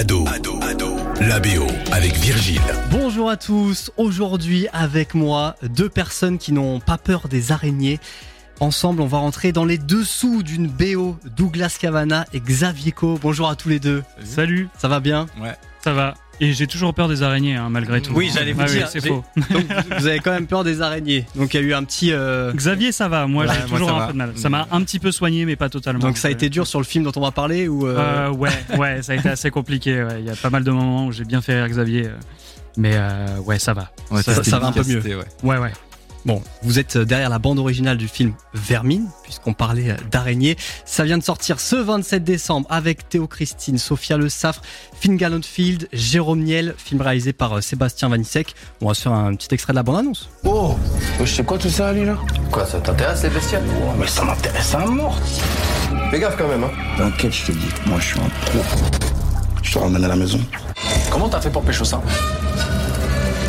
Ado, Ado, Ado, la BO avec Virgile. Bonjour à tous, aujourd'hui avec moi deux personnes qui n'ont pas peur des araignées. Ensemble, on va rentrer dans les dessous d'une BO, Douglas Cavana et Xavier Co. Bonjour à tous les deux. Salut, Ça va bien? Ouais. ça va Et j'ai toujours peur des araignées, hein, malgré tout. Oui, j'allais vous Ah oui, dire, c'est faux. Donc vous avez quand même peur des araignées. Donc il y a eu un petit... euh, Xavier, ça va. Moi, Ouais, j'ai toujours un va. peu de mal. Ça m'a un petit peu soigné, mais pas totalement. Donc ça a été dur sur le film dont on va parler ou... euh, Euh, ouais, ouais, ça a été assez compliqué. ouais. Il y a pas mal de moments où j'ai bien fait rire Xavier. Mais euh, ouais, ça va. Ouais, Ça- ça va un peu ouais. Ouais, ouais. Bon, vous êtes derrière la bande originale du film Vermine, puisqu'on parlait d'araignées. Ça vient de sortir ce 27 décembre avec Théo Christine, Sophia Le Saffre, Finn Gallenfield, Jérôme Niel, film réalisé par euh, Sébastien Vanissek. On va se faire un petit extrait de la bande-annonce. Oh, je sais quoi tout ça, Ali, là? Quoi, ça t'intéresse les bestioles? Oh, mais ça m'intéresse à mort. Fais gaffe quand même, hein. T'inquiète, je te dis, moi, je suis un pro. Je te ramène à la maison. Comment t'as fait pour pécho ça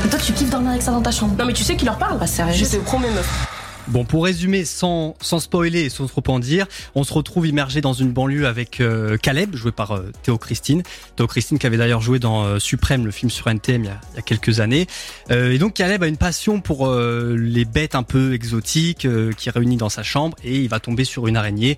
Toi, tu kiffes dormir avec ça dans ta chambre. Non mais tu sais qui leur parle Bah, sérieux. Je te promets meuf. Bon, pour résumer, sans, sans spoiler et sans trop en dire, on se retrouve immergé dans une banlieue avec euh, Caleb, joué par euh, Théo Christine. Théo Christine qui avait d'ailleurs joué dans euh, Suprême, le film sur NTM, il y a, il y a quelques années. Euh, et donc Caleb a une passion pour euh, les bêtes un peu exotiques euh, qui réunit dans sa chambre et il va tomber sur une araignée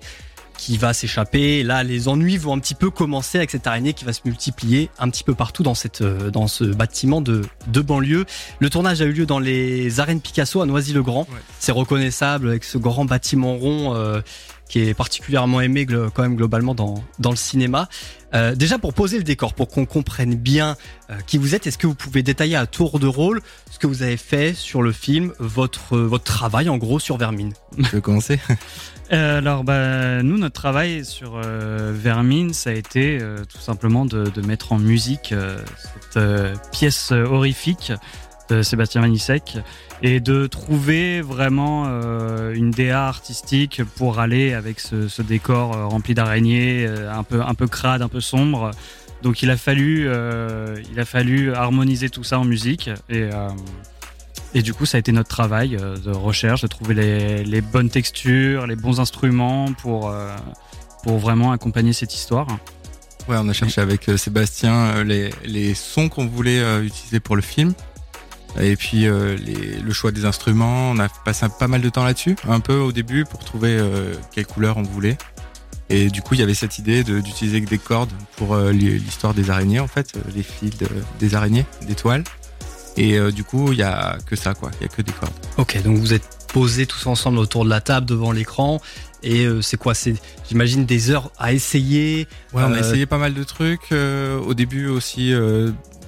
qui va s'échapper. Là, les ennuis vont un petit peu commencer avec cette araignée qui va se multiplier un petit peu partout dans cette euh, dans ce bâtiment de de banlieue. Le tournage a eu lieu dans les arènes Picasso à Noisy-le-Grand. C'est reconnaissable avec ce grand bâtiment rond euh, qui est particulièrement aimé quand même globalement dans dans le cinéma. Euh, déjà pour poser le décor, pour qu'on comprenne bien euh, qui vous êtes, est-ce que vous pouvez détailler à tour de rôle ce que vous avez fait sur le film, votre euh, votre travail en gros sur Vermine? Je peux commencer Euh, alors, bah, nous, notre travail sur euh, Vermine, ça a été euh, tout simplement de, mettre en musique euh, cette pièce horrifique de Sébastien Vanissek et de trouver vraiment une DA artistique pour aller avec ce, décor rempli d'araignées, un peu un peu crade, un peu sombre. Donc il a fallu il a fallu harmoniser tout ça en musique et et du coup, ça a été notre travail euh, de recherche, de trouver les, bonnes textures, les bons instruments pour, euh, pour vraiment accompagner cette histoire. Ouais, on a cherché avec euh, Sébastien les, les sons qu'on voulait utiliser pour le film. Et puis le choix des instruments, on a passé pas mal de temps là-dessus, un peu au début pour trouver quelle couleur on voulait. Et du coup, il y avait cette idée d'utiliser des cordes pour l'histoire des araignées, en fait, les fils de- des araignées, des toiles. Et euh, du coup, il y a que ça, quoi. Il y a que des cordes. Ok, donc vous êtes posés tous ensemble autour de la table devant l'écran. Et euh, c'est quoi? C'est, j'imagine, des heures à essayer. Ouais, on a Euh, essayé pas mal de trucs. au début aussi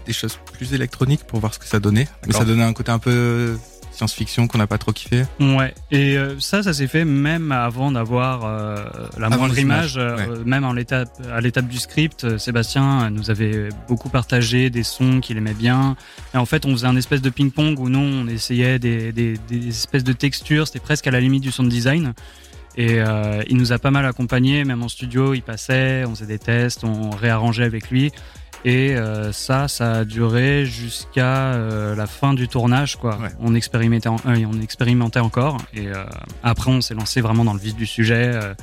des choses plus électroniques pour voir ce que ça donnait. Mais ça donnait un côté un peu science-fiction qu'on n'a pas trop kiffé. Ouais, et euh, ça, ça s'est fait même avant d'avoir euh, la Avant moindre image, euh, ouais. même en l'étape, à l'étape du script. Sébastien nous avait beaucoup partagé des sons qu'il aimait bien. Et en fait, on faisait un espèce de ping-pong où nous, on essayait des, des, des espèces de textures. C'était presque à la limite du sound design. Et euh, il nous a pas mal accompagnés, même en studio, il passait, on faisait des tests, on réarrangeait avec lui. Et euh, ça, ça a duré jusqu'à euh, la fin du tournage, quoi. Ouais. On expérimentait, en- euh, on expérimentait encore. Et euh, après, on s'est lancé vraiment dans le vif du sujet, euh,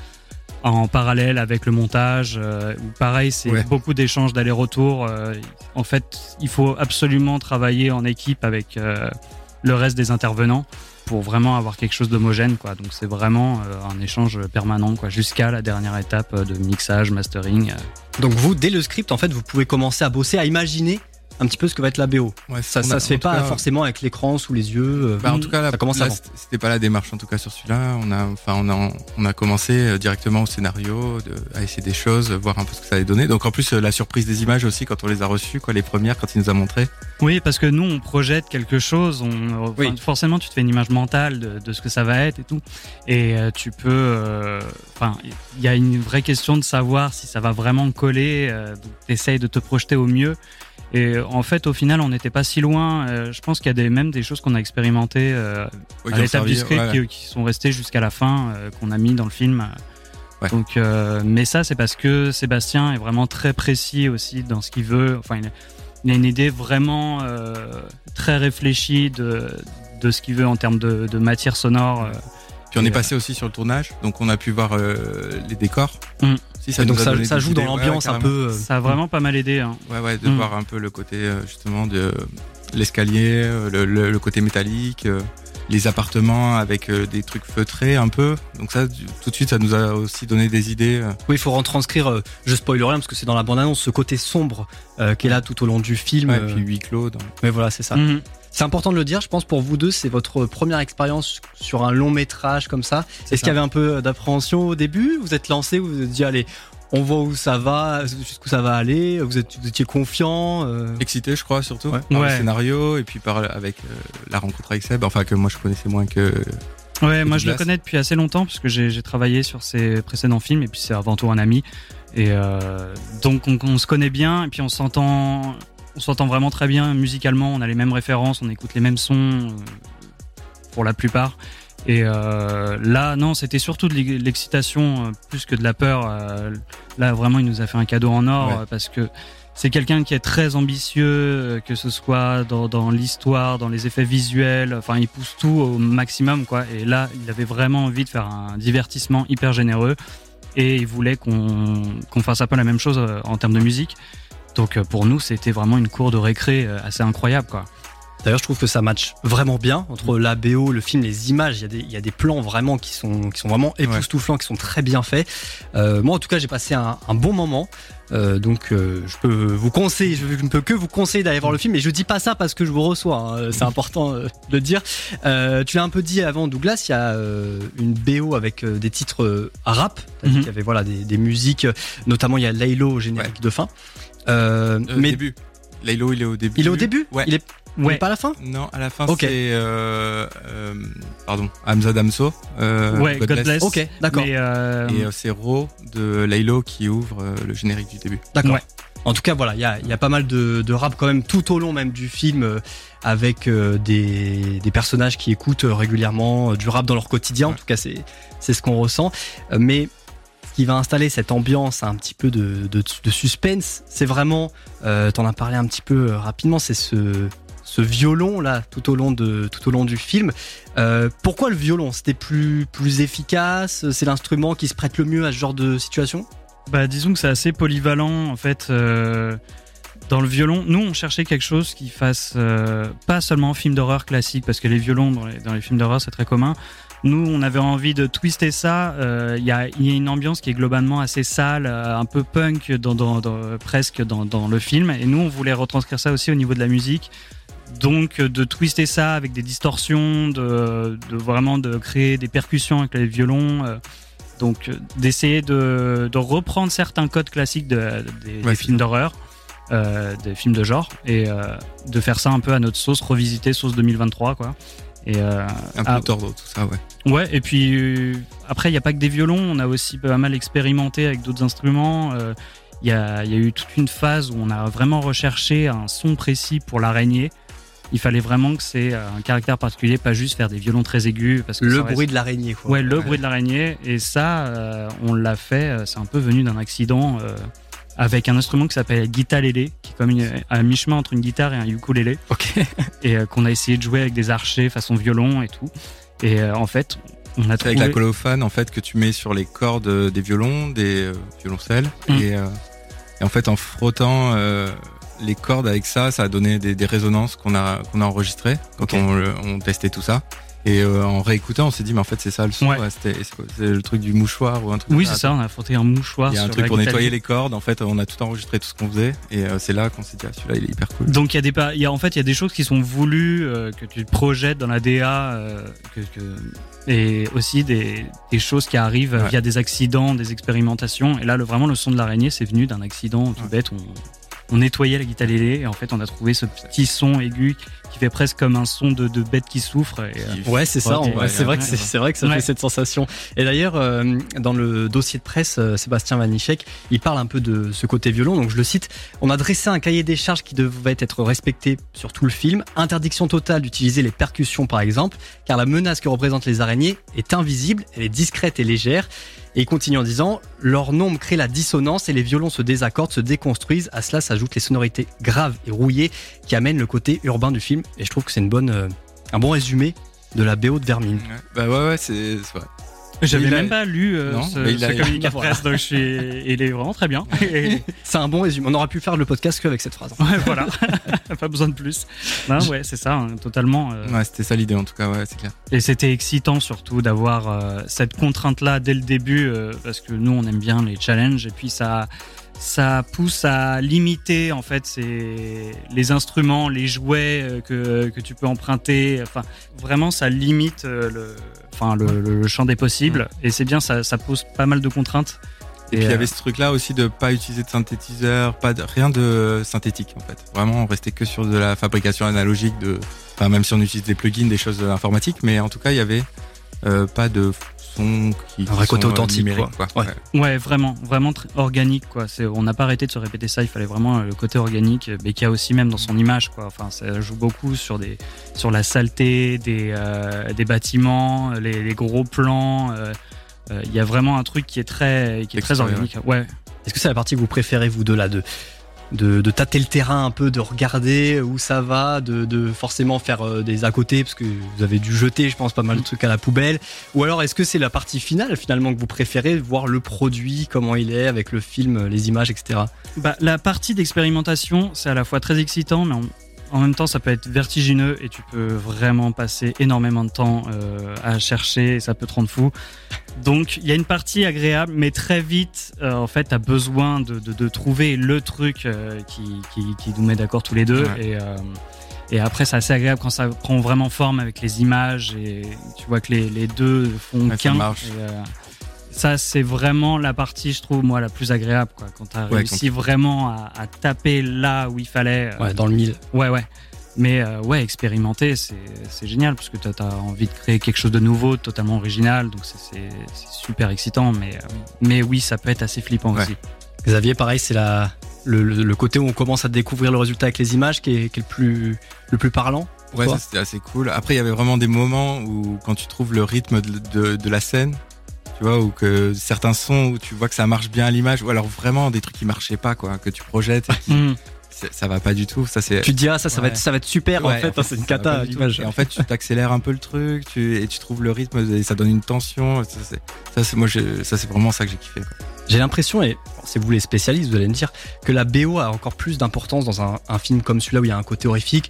en parallèle avec le montage. euh, où pareil, c'est Ouais. beaucoup d'échanges d'aller-retour. euh, en fait, il faut absolument travailler en équipe avec euh, le reste des intervenants pour vraiment avoir quelque chose d'homogène, quoi. Donc c'est vraiment euh, un échange permanent, quoi, jusqu'à la dernière étape euh, de mixage, mastering. euh. Donc vous, dès le script, en fait, vous pouvez commencer à bosser, à imaginer un petit peu ce que va être la BO. Ouais, Ça, on ça a- se fait pas cas- forcément avec l'écran sous les yeux. euh, Bah, en tout cas, là, ça commence là, avant. c'était- pas la démarche en tout cas sur celui-là. On a, enfin, on a, on a commencé euh, directement au scénario, de, à essayer des choses, voir un peu ce que ça allait donner. Donc en plus, euh, la surprise des images aussi quand on les a reçues, quoi, les premières quand il nous a montré. Oui, parce que nous, on projette quelque chose. On, enfin, Oui. Forcément, tu te fais une image mentale de, de ce que ça va être et tout. Et euh, tu peux. euh, Enfin, il y a une vraie question de savoir si ça va vraiment coller. Euh, donc, t'essayes de te projeter au mieux. Et euh, en fait, au final, on n'était pas si loin. Euh, je pense qu'il y a des, même des choses qu'on a expérimentées euh, Ouais, à l'étape du script ouais, qui, qui sont restées jusqu'à la fin, euh, qu'on a mis dans le film. Ouais. Donc, mais ça, c'est parce que Sébastien est vraiment très précis aussi dans ce qu'il veut. Enfin, il a, il a une idée vraiment très réfléchie de, de ce qu'il veut en termes de, de matière sonore. Puis on Et, est passé aussi sur le tournage, donc on a pu voir euh, les décors. Mm. Si, Et donc ça, joue dans l'ambiance ouais, un peu. euh, Ça a vraiment pas mal aidé. hein. Ouais, ouais, de Mm. voir un peu le côté euh, justement de l'escalier, le, le- le côté métallique, les appartements avec des trucs feutrés un peu. Donc ça, tout de suite, ça nous a aussi donné des idées. Oui, il faut retranscrire. je spoil rien parce que c'est dans la bande-annonce ce côté sombre euh, qui est là tout au long du film. Ouais, euh, puis huis clos. Dans... mais voilà, c'est ça. Mhm. C'est important de le dire. Je pense pour vous deux, c'est votre première expérience sur un long métrage comme ça. Est-ce qu'il y avait un peu d'appréhension au début? Vous êtes lancé, vous vous êtes dit allez, on voit où ça va, jusqu'où ça va aller. Vous, êtes, vous étiez confiant. euh, Excité, je crois, surtout Ouais. par Ouais. le scénario et puis par avec euh, la rencontre avec Seb. Enfin que moi je connaissais moins que. Ouais, moi je le connais depuis assez longtemps parce que j'ai j'ai travaillé sur ses précédents films et puis c'est avant tout un ami. Et euh, donc on, on se connaît bien et puis on s'entend, on s'entend vraiment très bien musicalement. On a les mêmes références, on écoute les mêmes sons euh, pour la plupart. Et euh, là, non, c'était surtout de l'ex- l'excitation euh, plus que de la peur. Euh, là, vraiment, il nous a fait un cadeau en or Ouais. parce que c'est quelqu'un qui est très ambitieux, que ce soit dans, dans l'histoire, dans les effets visuels. Enfin, il pousse tout au maximum, quoi. Et là, il avait vraiment envie de faire un divertissement hyper généreux et il voulait qu'on fasse un peu la même chose en termes de musique. Donc euh, pour nous, c'était vraiment une cour de récré euh, assez incroyable, quoi. D'ailleurs, je trouve que ça match vraiment bien entre la BO, le film, les images. Il y a des, il y a des plans vraiment qui sont, qui sont vraiment époustouflants, qui sont très bien faits. Euh, moi, en tout cas, j'ai passé un, un bon moment. Euh, donc, euh, je peux vous conseiller, je ne peux que vous conseiller d'aller voir le film. Et je dis pas ça parce que je vous reçois. hein, C'est important de le dire. Tu l'as un peu dit avant, Douglas. Il y a une BO avec des titres rap. Mhm. qu'il y avait voilà des, des musiques. Notamment, il y a Laylo au générique de fin. Euh, Euh, mais début. Laylo, il est au début. il est au début. Ouais. Il est, il est Ouais. pas à la fin. Non, à la fin, c'est euh, euh, pardon, Hamza Damso. Euh, ouais, God bless. Ok, d'accord. Euh, Et euh, c'est Ro de Laylo qui ouvre euh, le générique du début. D'accord. Ouais. En tout cas, voilà, il y a, il y a pas mal de, de rap quand même tout au long même du film, euh, avec euh, des, des personnages qui écoutent régulièrement du rap dans leur quotidien. En tout cas, c'est c'est ce qu'on ressent. Mais qui va installer cette ambiance un petit peu de, suspense, c'est vraiment, euh, t'en as parlé un petit peu euh, rapidement, c'est ce violon là tout au long de tout au long du film. Euh, pourquoi le violon? C'était plus plus efficace? C'est l'instrument qui se prête le mieux à ce genre de situation? Bah, disons que c'est assez polyvalent en fait. euh, dans le violon, nous on cherchait quelque chose qui fasse pas seulement film d'horreur classique parce que les violons dans les, dans les films d'horreur c'est très commun. Nous on avait envie de twister ça. euh, Il y, a, il y a une ambiance qui est globalement assez sale, euh, un peu punk dans, dans, dans- presque dans, dans le film. Et nous on voulait retranscrire ça aussi au niveau de la musique. Donc euh, de twister ça avec des distorsions, de, de vraiment de créer des percussions avec les violons. euh, donc d'essayer de, de reprendre certains codes classiques de, des, films d'horreur, euh, des films de genre, et euh, de faire ça un peu à notre sauce, revisiter sauce 2023 quoi. Et euh, Un peu Ah. tordre, tout ça, ouais. ouais, et puis euh, après il n'y a pas que des violons, on a aussi pas mal expérimenté avec d'autres instruments. euh, Il y, a, il y a eu toute une phase où on a vraiment recherché un son précis pour l'araignée. Il fallait vraiment que c'est un caractère particulier, pas juste faire des violons très aigus. Parce que Le reste- bruit de l'araignée. quoi. Ouais, le Ouais. bruit de l'araignée. Et ça, euh, on l'a fait. C'est un peu venu d'un accident euh, avec un instrument qui s'appelle guitarélé, qui est comme une, à mi-chemin entre une guitare et un ukulélé. Ok. Et euh, qu'on a essayé de jouer avec des archers façon violon et tout. Et euh, en fait, on a trouvé. avec la colophane en fait que tu mets sur les cordes euh, des violons, des euh, violoncelles Mm. et, et en fait en frottant les cordes avec ça, ça a donné des, des résonances qu'on a qu'on a enregistrées quand on, on testait tout ça. Et euh, en réécoutant, on s'est dit mais en fait c'est ça le son, Ouais. ouais, c'était c'est le truc du mouchoir ou un truc. Oui, c'est ça. On a frotté un mouchoir. Il y a un truc pour nettoyer les cordes. En fait, on a tout enregistré tout ce qu'on faisait et euh, c'est là qu'on s'est dit ah, celui-là il est hyper cool. Donc il y a des pa- il y a en fait il y a des choses qui sont voulues euh, que tu projettes dans la DA que, que- et aussi des, des choses qui arrivent Ouais. via des accidents, des expérimentations et là le vraiment le son de l'araignée c'est venu d'un accident tout bête on, on nettoyait la guitare lélé et en fait on a trouvé ce petit son aigu qui fait presque comme un son de, de bête qui souffre et, euh, Ouais, c'est ça. Ouais, c'est vrai ouais. c'est vrai que ça fait cette sensation. Et d'ailleurs, euh, dans le dossier de presse, euh, Sébastien Vanichek, il parle un peu de ce côté violon. Donc je le cite on a dressé un cahier des charges qui devait être respecté sur tout le film. Interdiction totale d'utiliser les percussions, par exemple, car la menace que représentent les araignées est invisible, elle est discrète et légère. Et il continue en disant leur nombre crée la dissonance et les violons se désaccordent, se déconstruisent. À cela s'ajoutent les sonorités graves et rouillées qui amènent le côté urbain du film. Et je trouve que c'est une bonne, euh, un bon résumé de la BO de Vermine. Bah ouais, ouais, c'est vrai. J'avais a- même pas lu euh, Non, ce, ce a- communiqué de Voilà. presse, donc je suis... il est vraiment très bien. Et- C'est un bon résumé. On aurait pu faire le podcast qu'avec cette phrase. ouais, voilà, pas besoin de plus. Non, ouais, c'est ça, hein, totalement. euh, Ouais, c'était ça l'idée en tout cas, ouais, c'est clair. Et c'était excitant surtout d'avoir euh, cette contrainte-là dès le début, euh, parce que nous on aime bien les challenges, et puis ça, ça pousse à limiter en fait ces, les instruments, les jouets euh, que, que tu peux emprunter. Enfin, vraiment ça limite euh, le, enfin, le, champ des possibles, et c'est bien, ça, ça pose pas mal de contraintes. Et, puis il y euh, avait ce truc-là aussi de pas utiliser de synthétiseur, pas de, rien de synthétique en fait. Vraiment, on restait que sur de la fabrication analogique de, enfin même si on utilise des plugins, des choses informatiques, mais en tout cas il y avait euh, pas de son qui, Un euh, authentique, quoi. quoi. Ouais. Ouais, vraiment, vraiment organique quoi. C'est, on n'a pas arrêté de se répéter ça. Il fallait vraiment euh, le côté organique, mais qu'il y a aussi même dans son image quoi. Enfin, ça joue beaucoup sur des, sur la saleté des, euh, des bâtiments, les, les gros plans. euh, euh, Il y a vraiment un truc qui est très, qui est très organique. Ouais. Est-ce que c'est la partie que vous préférez, vous deux, là, de, de, de tâter le terrain un peu, de regarder où ça va, de, de forcément faire euh, des à côté, parce que vous avez dû jeter, je pense, pas mal de trucs à la poubelle Ou alors, est-ce que c'est la partie finale, finalement, que vous préférez, voir le produit, comment il est, avec le film, les images, etc. Bah, la partie d'expérimentation, c'est à la fois très excitant, mais en, en même temps, ça peut être vertigineux et tu peux vraiment passer énormément de temps euh, à chercher et ça peut te rendre fou. Donc, il y a une partie agréable, mais très vite, euh, en fait, tu as besoin de, de, de trouver le truc euh, qui, qui, qui nous met d'accord tous les deux. Ouais. Et, et après, c'est assez agréable quand ça prend vraiment forme avec les images et tu vois que les, les deux font Ouais, qu'un. Ça, c'est vraiment la partie, je trouve, moi, la plus agréable. Quoi. Quand tu as Ouais, réussi vraiment à, à taper là où il fallait. euh, Ouais, dans le mille. ouais, ouais. Mais euh, ouais, expérimenter, c'est c'est génial parce que tu as, envie de créer quelque chose de nouveau, totalement original. Donc c'est- super excitant. Mais, euh, mais oui, ça peut être assez flippant Ouais. aussi. Xavier, pareil, c'est la, le, le- le côté où on commence à découvrir le résultat avec les images qui est, qui est le, plus, le plus parlant. Ouais, c'était assez cool. Après, il y avait vraiment des moments où, quand tu trouves le rythme de, de, de la scène, tu vois, ou que certains sons où tu vois que ça marche bien à l'image, ou alors vraiment des trucs qui marchaient pas, quoi, que tu projettes, et qui- c'est- ça va pas du tout. Ça c'est. Tu te dis, ah, ça, ça, va, être, ça va être super, en Ouais, fait, hein, c'est une cata l'image. Et en fait, tu t'accélères un peu le truc, tu, et tu trouves le rythme, et ça donne une tension. Ça, c'est, ça, c'est moi, j'ai- ça c'est vraiment ça que j'ai kiffé. quoi. J'ai l'impression, et c'est vous les spécialistes, vous allez me dire, que la BO a encore plus d'importance dans un, un film comme celui-là où il y a un côté horrifique.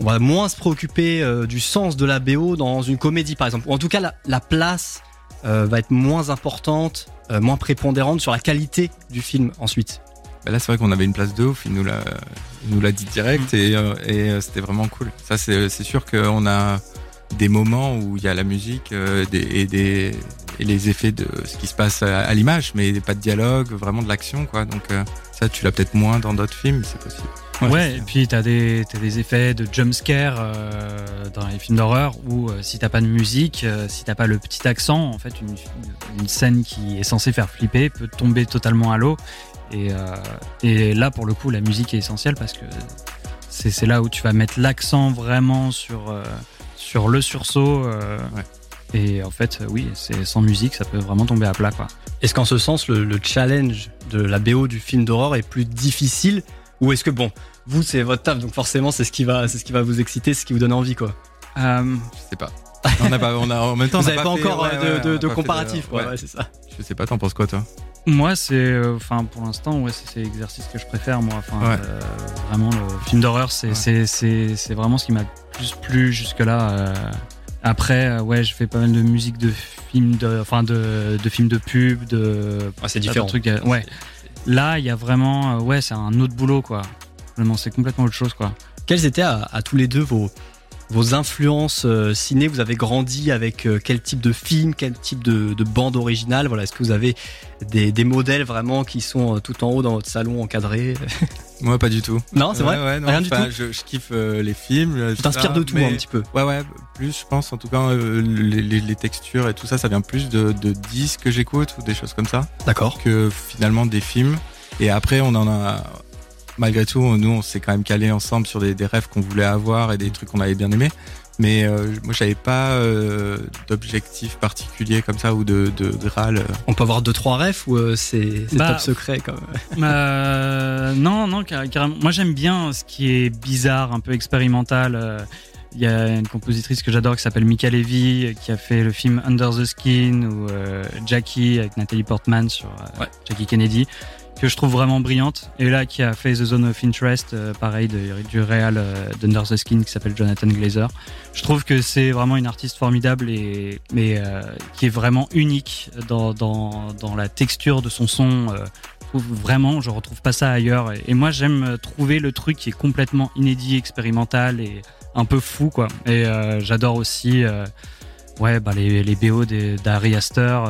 On va moins se préoccuper euh, du sens de la BO dans une comédie, par exemple. Ou en tout cas, la, la place euh, va être moins importante, euh, moins prépondérante sur la qualité du film ensuite. Bah là, c'est vrai qu'on avait une place de ouf. Il nous l'a, il nous l'a dit direct et, euh, et euh, c'était vraiment cool. Ça, c'est, sûr qu'on a des moments où il y a la musique des, et, des, et les effets de ce qui se passe à, à l'image, mais pas de dialogue, vraiment de l'action, quoi. Donc ça, tu l'as peut-être moins dans d'autres films, c'est possible. Ouais, et puis t'as des, t'as des effets de jumpscare euh, dans les films d'horreur où euh, si t'as pas de musique, euh, si t'as pas le petit accent, en fait, une, une scène qui est censée faire flipper peut tomber totalement à l'eau. Et, euh, et là, pour le coup, la musique est essentielle parce que c'est, c'est là où tu vas mettre l'accent vraiment sur, euh, sur le sursaut. euh, Ouais. Et en fait, oui, c'est sans musique, ça peut vraiment tomber à plat, quoi. Est-ce qu'en ce sens, le, le challenge de la BO du film d'horreur est plus difficile Ou est-ce que, bon, vous, c'est votre taf, donc forcément, c'est ce qui va, c'est ce qui va vous exciter, c'est ce qui vous donne envie, quoi. Euh, Je sais pas. On a pas, on a en même temps. on vous n'a n'avez pas, fait- encore ouais, euh, ouais, de, on de, a de pas fait comparatif, quoi. ouais. Ouais, c'est ça. Je sais pas, t'en penses quoi, toi? Moi, c'est, euh, enfin, pour l'instant, ouais, c'est l'exercice que je préfère, moi. Enfin, euh, vraiment, le film d'horreur, c'est, Ouais. c'est, c'est, c'est vraiment ce qui m'a plus plu jusque-là. euh. Après, euh, ouais, je fais pas mal de musique de films, de, enfin, de, de films de pub, de. Ah, c'est différent. trucs, euh, ouais. Là, il y a vraiment, euh, ouais, c'est un autre boulot, quoi. Vraiment, c'est complètement autre chose, quoi. Quelles étaient à tous les deux vos, vos influences euh, ciné Vous avez grandi avec euh, quel type de film, quel type de, de bande originale? Voilà, est-ce que vous avez des, des modèles vraiment qui sont euh, tout en haut dans votre salon encadré? Moi, pas du tout. Non, c'est vrai? Ouais, ouais, non, Rien du tout? je, je kiffe euh, les films. Tu t'inspires de tout mais- un petit peu. Ouais, ouais, plus je pense, en tout cas, euh, les, les- les textures et tout ça, ça vient plus de, de disques que j'écoute ou des choses comme ça, D'accord. que finalement des films. Et après, on en a, malgré tout, nous, on s'est quand même calé ensemble sur des, des rêves qu'on voulait avoir et des trucs qu'on avait bien aimés. Mais euh, moi, j'avais pas euh, d'objectif particulier comme ça ou de, de Graal. euh. On peut avoir deux trois refs ou euh, c'est Bah, top secret quand même Euh, non, non, car- carrément. Moi, j'aime bien ce qui est bizarre, un peu expérimental. Il y a une compositrice que j'adore qui s'appelle Mika Levy, qui a fait le film Under the Skin ou euh, Jackie avec Natalie Portman sur euh, Ouais. Jackie Kennedy, que je trouve vraiment brillante. Et là, qui a fait The Zone of Interest, euh, pareil, du réal euh, d'Under the Skin qui s'appelle Jonathan Glazer. Je trouve que c'est vraiment une artiste formidable et mais euh, qui est vraiment unique dans, dans, dans la texture de son son. euh, vraiment, je retrouve pas ça ailleurs. Et, moi, j'aime trouver le truc qui est complètement inédit, expérimental et un peu fou, quoi. Et j'adore aussi, ouais, bah, les, les BO d'Ari Aster,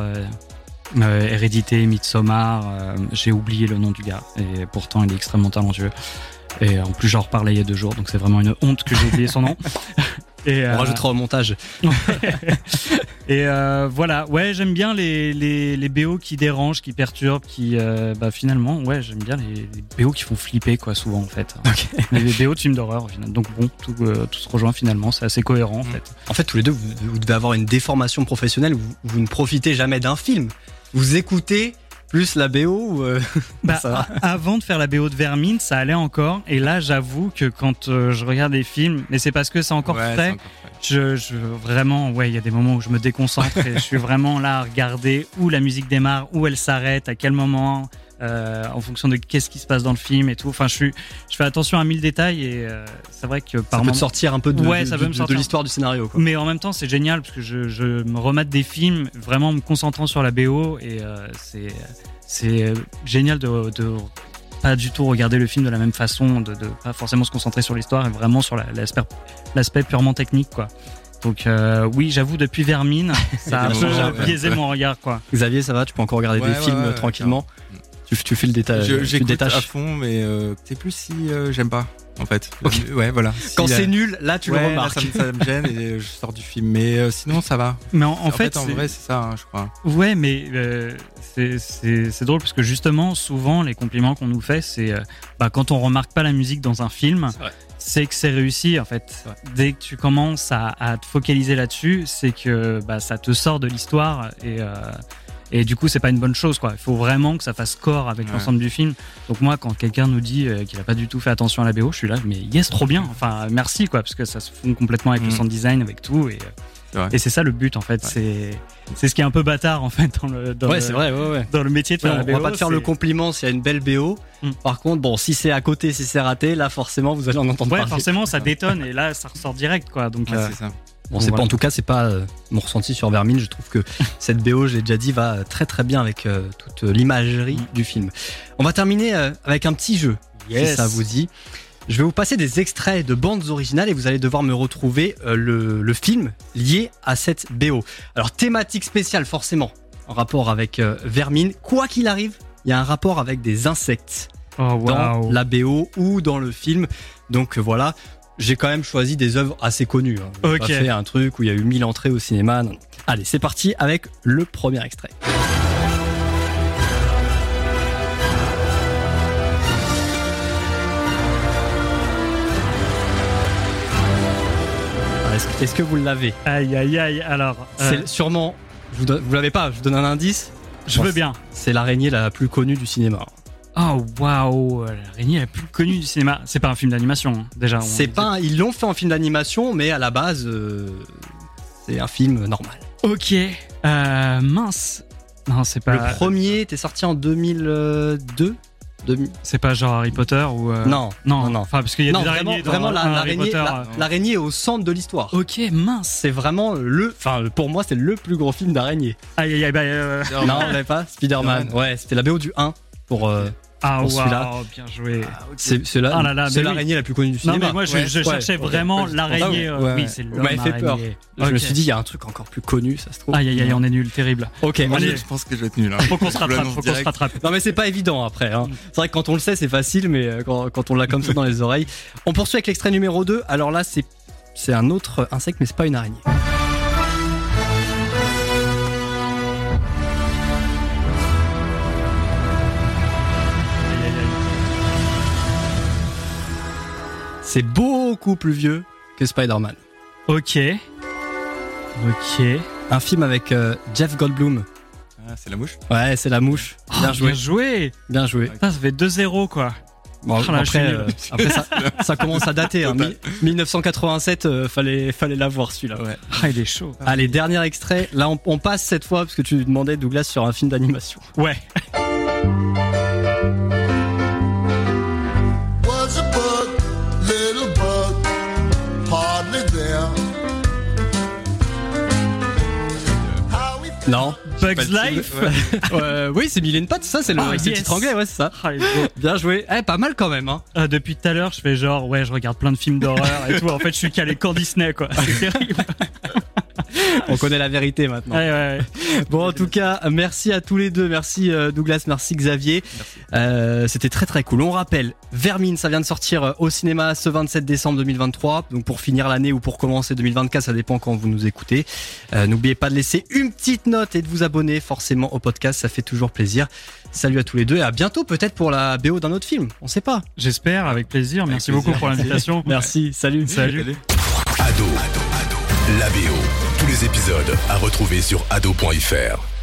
euh, Hérédité, Midsommar. euh, J'ai oublié le nom du gars et pourtant il est extrêmement talentueux. Et en plus, j'en reparlais il y a deux jours, donc c'est vraiment une honte que j'ai oublié son nom. Et, On euh, rajoutera au montage. et voilà, ouais, j'aime bien les, les, les BO qui dérangent, qui perturbent, qui, bah, finalement, ouais, j'aime bien les, les BO qui font flipper, quoi, souvent, en fait. Les BO de films d'horreur, au final. Donc bon, tout, tout se rejoint finalement, c'est assez cohérent, en fait. En fait, tous les deux, vous, vous devez avoir une déformation professionnelle. Vous, vous ne profitez jamais d'un film. Vous écoutez plus la BO ou euh, Bah, ça avant de faire la BO de Vermine, ça allait encore. Et là, j'avoue que quand euh, je regarde des films, mais c'est parce que c'est encore Ouais, frais. c'est encore frais. Je, je vraiment, ouais, il y a des moments où je me déconcentre et je suis vraiment là à regarder où la musique démarre, où elle s'arrête, à quel moment, euh, en fonction de qu'est-ce qui se passe dans le film et tout. Enfin, je suis, je fais attention à mille détails et euh, c'est vrai que Ça par peut te moment. sortir un peu de, Ouais, l'histoire du scénario. Quoi. Mais en même temps, c'est génial parce que je, je me remate des films vraiment en me concentrant sur la BO et euh, c'est c'est génial de, de pas du tout regarder le film de la même façon, de, de pas forcément se concentrer sur l'histoire et vraiment sur la- l'aspect purement technique quoi. Donc euh, oui, j'avoue depuis Vermine, ça a biaisé mon regard quoi. Xavier, ça va? Tu peux encore regarder Ouais, des ouais, films ouais, tranquillement? Tu, tu fais le détail. J'écoute à fond, mais euh, c'est plus si euh, j'aime pas, en fait. Ouais, voilà. Si Quand c'est nul, là tu Ouais, le là, remarques. ça, me, ça me gêne et je sors du film. Mais euh, sinon, ça va. Mais en, en fait, en c'est- vrai, c'est ça, hein, je crois. Ouais, mais euh, c'est- c'est c'est drôle parce que justement, souvent, les compliments qu'on nous fait, c'est euh, bah, quand on remarque pas la musique dans un film, C'est que c'est réussi en fait. Dès que tu commences à, à te focaliser là-dessus, c'est que bah, ça te sort de l'histoire et euh, et du coup, c'est pas une bonne chose quoi. Il faut vraiment que ça fasse corps avec Ouais. l'ensemble du film. Donc moi, quand quelqu'un nous dit euh, qu'il a pas du tout fait attention à la BO, je suis là, mais yes, trop bien. Enfin, merci quoi, parce que ça se fond complètement avec le Mhm. sound design, avec tout et C'est vrai. et c'est ça le but en fait. Ouais. C'est c'est ce qui est un peu bâtard en fait dans le dans Ouais, le- c'est vrai, ouais, ouais. dans le métier de Ouais, faire on la va BO, pas te faire le compliment s'il y a une belle BO. Hmm. Par contre, bon, si c'est à côté, si c'est raté, là forcément vous allez en entendre Ouais, parler. forcément, ça détonne et là, ça ressort direct, quoi. Donc, Ouais, euh, c'est ça. Voilà. pas en tout cas, c'est pas euh, mon ressenti sur Vermine. Je trouve que cette BO, je l'ai déjà dit, va très très bien avec euh, toute l'imagerie Mm. du film. On va terminer euh, avec un petit jeu, si Yes. ça vous dit. Je vais vous passer des extraits de bandes originales et vous allez devoir me retrouver euh, le, le film lié à cette BO. Alors thématique spéciale forcément en rapport avec euh, Vermine. Quoi qu'il arrive, il y a un rapport avec des insectes oh, dans waouh. la BO ou dans le film. Donc euh, voilà, j'ai quand même choisi des œuvres assez connues. Hein. J'ai Ok. pas fait un truc où il y a eu 1000 entrées au cinéma. non. Allez, c'est parti avec le premier extrait. Ah, Est-ce que vous l'avez? Aïe, aïe, aïe. Alors, euh, C'est sûrement. Vous, vous l'avez pas Je vous donne un indice? je veux bien. C'est l'araignée la plus connue du cinéma. Oh, waouh. L'araignée la plus connue du cinéma. C'est pas un film d'animation, hein, déjà. on- C'est pas. Ils l'ont fait en film d'animation, mais à la base, euh, c'est un film normal. Ok. Euh, mince. Non, c'est pas. Le premier était sorti en 2002 2000 C'est pas genre Harry Potter ou. euh, Non, Non, non. Enfin, parce qu'il y a Non, des vraiment, araignées dans vraiment la- un Harry l'araignée, la- l'araignée est au centre de l'histoire. Ok, mince. C'est vraiment le, enfin pour moi c'est le plus gros film d'araignée. Aïe, aïe, aïe. bah, euh, Non, vous l'avez pas Spider-Man. Spider-Man. Ouais, c'était la BO du 1 pour. euh, Ah, Pour celui-là. waouh. Bien joué. c'est c'est la- Ah là là, c'est mais oui. l'araignée la plus connue du Non, cinéma. mais moi, je, Ouais, je ouais, cherchais vraiment Ouais, l'araignée. ah euh, ouais, oui, c'est l'homme fait peur. Je me suis dit il y a un truc encore plus connu, ça se trouve. Aïe, aïe, aïe, on est nul, terrible. Ok. Moi, Allez. je pense que je vais être nul. hein. Faut qu'on se rattrape, faut qu'on se rattrape. Non mais c'est pas évident après. Hein. C'est vrai que quand on le sait c'est facile, mais euh, quand, quand on l'a comme ça dans les oreilles. On poursuit avec l'extrait numéro 2. Alors là c'est c'est un autre insecte mais c'est pas une araignée. C'est beaucoup plus vieux que Spider-Man. Ok. Ok. Un film avec euh, Jeff Goldblum. Ah, c'est la mouche Ouais, c'est la mouche. Bien Oh, joué. Bien joué. Bien joué. Putain, ça fait 2-0 quoi. Bon, là, je suis après, euh, après ça, ça commence à dater. Hein. Mi- 1987, euh, fallait, fallait l'avoir celui-là. Ouais. Ah, il est chaud. Allez, dernier extrait. Là, on, on passe cette fois parce que tu demandais Douglas sur un film d'animation. Ouais. Non. Bugs Life. Euh, oui, c'est Mille et une pattes, ça, c'est le, c'est le yes. titre anglais, ouais, c'est ça. Ah, il est beau. Bien joué. Eh, pas mal quand même, hein. Ah, depuis tout à l'heure, je fais genre, ouais, je regarde plein de films d'horreur et tout. En fait, je suis calé qu'en Disney, quoi. C'est terrible. On connaît la vérité maintenant. Ouais, ouais, ouais. Bon, en tout cas, merci à tous les deux. Merci euh, Douglas, merci Xavier. Euh, C'était très très cool. On rappelle, Vermine, ça vient de sortir euh, au cinéma ce 27 décembre 2023. Donc pour finir l'année ou pour commencer 2024, ça dépend quand vous nous écoutez. Euh, N'oubliez pas de laisser une petite note et de vous abonner forcément au podcast, ça fait toujours plaisir. Salut à tous les deux et à bientôt peut-être pour la BO d'un autre film. On sait pas. J'espère, avec plaisir. Merci plaisir. beaucoup pour l'invitation. Merci, salut. Salut. Ado, la BO. Tous les épisodes à retrouver sur ado.fr.